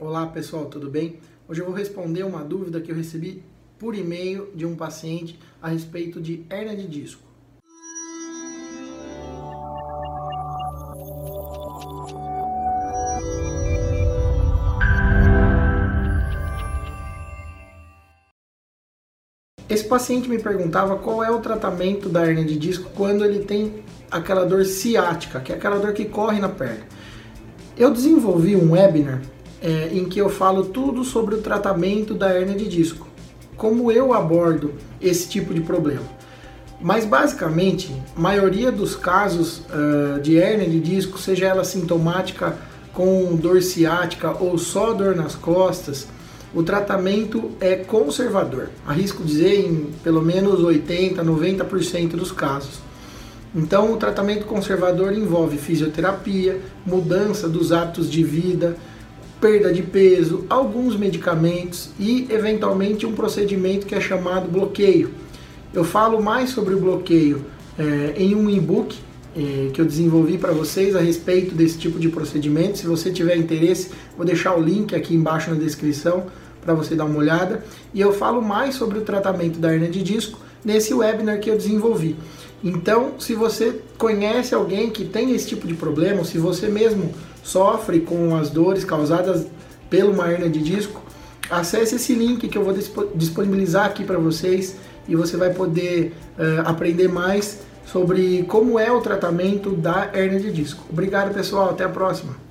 Olá pessoal, tudo bem? Hoje eu vou responder uma dúvida que eu recebi por e-mail de um paciente a respeito de hernia de disco. Esse paciente me perguntava qual é o tratamento da hernia de disco quando ele tem aquela dor ciática, que é aquela dor que corre na perna. Eu desenvolvi um webinar é, em que eu falo tudo sobre o tratamento da hernia de disco, como eu abordo esse tipo de problema. Mas basicamente, a maioria dos casos uh, de hernia de disco, seja ela sintomática com dor ciática ou só dor nas costas, o tratamento é conservador. Arrisco dizer em pelo menos 80, 90% dos casos. Então, o tratamento conservador envolve fisioterapia, mudança dos hábitos de vida, perda de peso, alguns medicamentos e, eventualmente, um procedimento que é chamado bloqueio. Eu falo mais sobre o bloqueio é, em um e-book é, que eu desenvolvi para vocês a respeito desse tipo de procedimento. Se você tiver interesse, vou deixar o link aqui embaixo na descrição para você dar uma olhada. E eu falo mais sobre o tratamento da hernia de disco nesse webinar que eu desenvolvi. Então, se você conhece alguém que tem esse tipo de problema, ou se você mesmo sofre com as dores causadas pela uma hernia de disco, acesse esse link que eu vou disponibilizar aqui para vocês e você vai poder uh, aprender mais sobre como é o tratamento da hernia de disco. Obrigado, pessoal. Até a próxima.